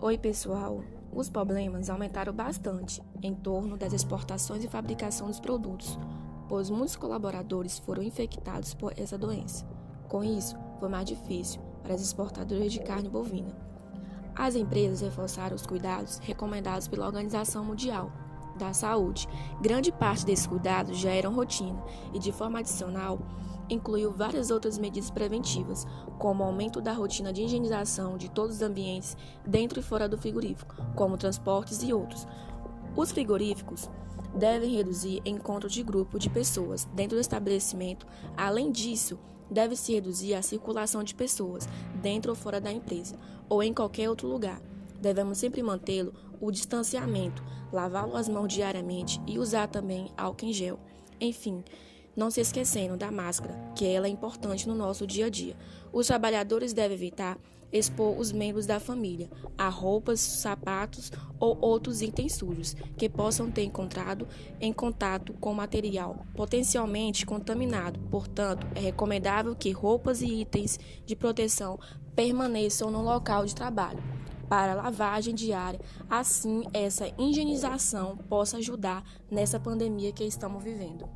Oi, pessoal. Os problemas aumentaram bastante em torno das exportações e fabricação dos produtos, pois muitos colaboradores foram infectados por essa doença. Com isso, foi mais difícil para as exportadoras de carne bovina. As empresas reforçaram os cuidados recomendados pela Organização Mundial da Saúde. Grande parte desses cuidados já eram rotina e, de forma adicional, incluiu várias outras medidas preventivas, como o aumento da rotina de higienização de todos os ambientes dentro e fora do frigorífico, como transportes e outros. Os frigoríficos devem reduzir encontros de grupo de pessoas dentro do estabelecimento. Além disso, deve-se reduzir a circulação de pessoas dentro ou fora da empresa ou em qualquer outro lugar. Devemos sempre mantê-lo o distanciamento, lavá-lo as mãos diariamente e usar também álcool em gel. Enfim, não se esquecendo da máscara, que ela é importante no nosso dia a dia. Os trabalhadores devem evitar expor os membros da família a roupas, sapatos ou outros itens sujos que possam ter encontrado em contato com material potencialmente contaminado. Portanto, é recomendável que roupas e itens de proteção permaneçam no local de trabalho para lavagem diária, assim essa higienização possa ajudar nessa pandemia que estamos vivendo.